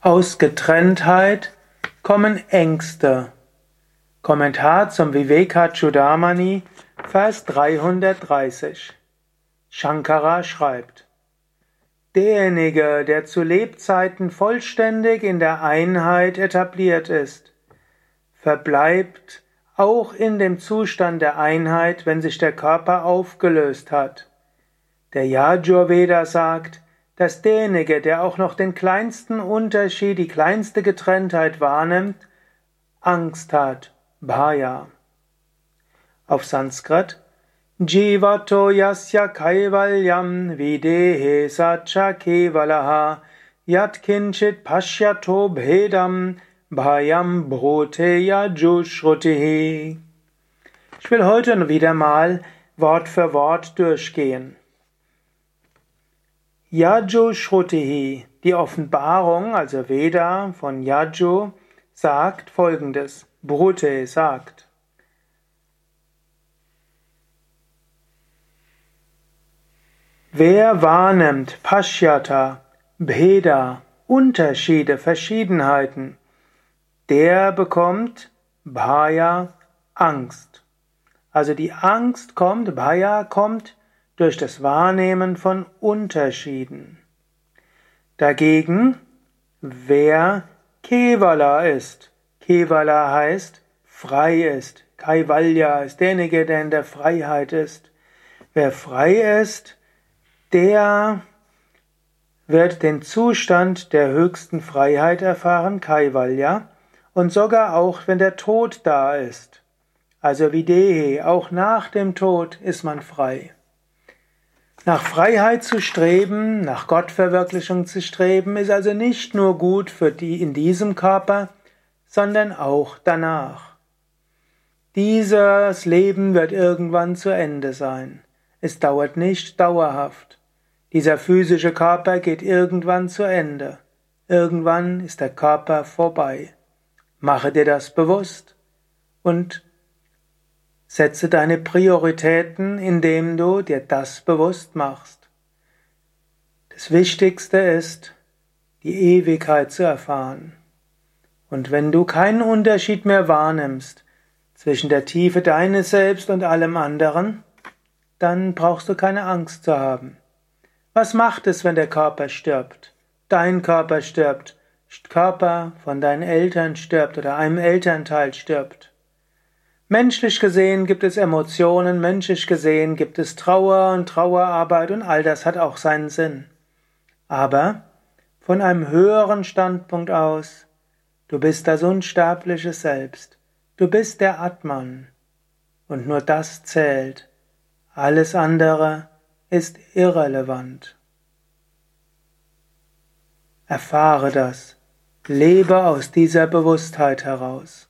Aus Getrenntheit kommen Ängste. Kommentar zum Vivekachudamani, Vers 330. Shankara schreibt, Derjenige, der zu Lebzeiten vollständig in der Einheit etabliert ist, verbleibt auch in dem Zustand der Einheit, wenn sich der Körper aufgelöst hat. Der Yajurveda sagt, dass derjenige, der auch noch den kleinsten Unterschied, die kleinste Getrenntheit wahrnimmt, Angst hat, Bhaya. Auf Sanskrit Jivato yasya kaivalyam videhe sacha kevalaha yat kinchit pashyato bhedam bhayam bhote yajushrutihi. Ich will heute wieder mal Wort für Wort durchgehen. Yaju Shrutihi, die Offenbarung, also Veda von Yaju, sagt folgendes. Brute sagt. Wer wahrnimmt Pashyata, Bheda, Unterschiede, Verschiedenheiten, der bekommt Bhaya, Angst. Also die Angst kommt, Bhaya kommt durch das Wahrnehmen von Unterschieden. Dagegen, wer Kevala ist, Kevala heißt frei ist, Kaivalya ist derjenige, der in der Freiheit ist. Wer frei ist, der wird den Zustand der höchsten Freiheit erfahren, Kaivalya, und sogar auch, wenn der Tod da ist. Also wie Dehe, auch nach dem Tod ist man frei. Nach Freiheit zu streben, nach Gottverwirklichung zu streben, ist also nicht nur gut für die in diesem Körper, sondern auch danach. Dieses Leben wird irgendwann zu Ende sein. Es dauert nicht dauerhaft. Dieser physische Körper geht irgendwann zu Ende. Irgendwann ist der Körper vorbei. Mache dir das bewusst und Setze deine Prioritäten, indem du dir das bewusst machst. Das Wichtigste ist, die Ewigkeit zu erfahren. Und wenn du keinen Unterschied mehr wahrnimmst zwischen der Tiefe deines Selbst und allem anderen, dann brauchst du keine Angst zu haben. Was macht es, wenn der Körper stirbt? Dein Körper stirbt, Körper von deinen Eltern stirbt oder einem Elternteil stirbt. Menschlich gesehen gibt es Emotionen, menschlich gesehen gibt es Trauer und Trauerarbeit und all das hat auch seinen Sinn. Aber von einem höheren Standpunkt aus, du bist das unsterbliche Selbst, du bist der Atman und nur das zählt, alles andere ist irrelevant. Erfahre das, lebe aus dieser Bewusstheit heraus.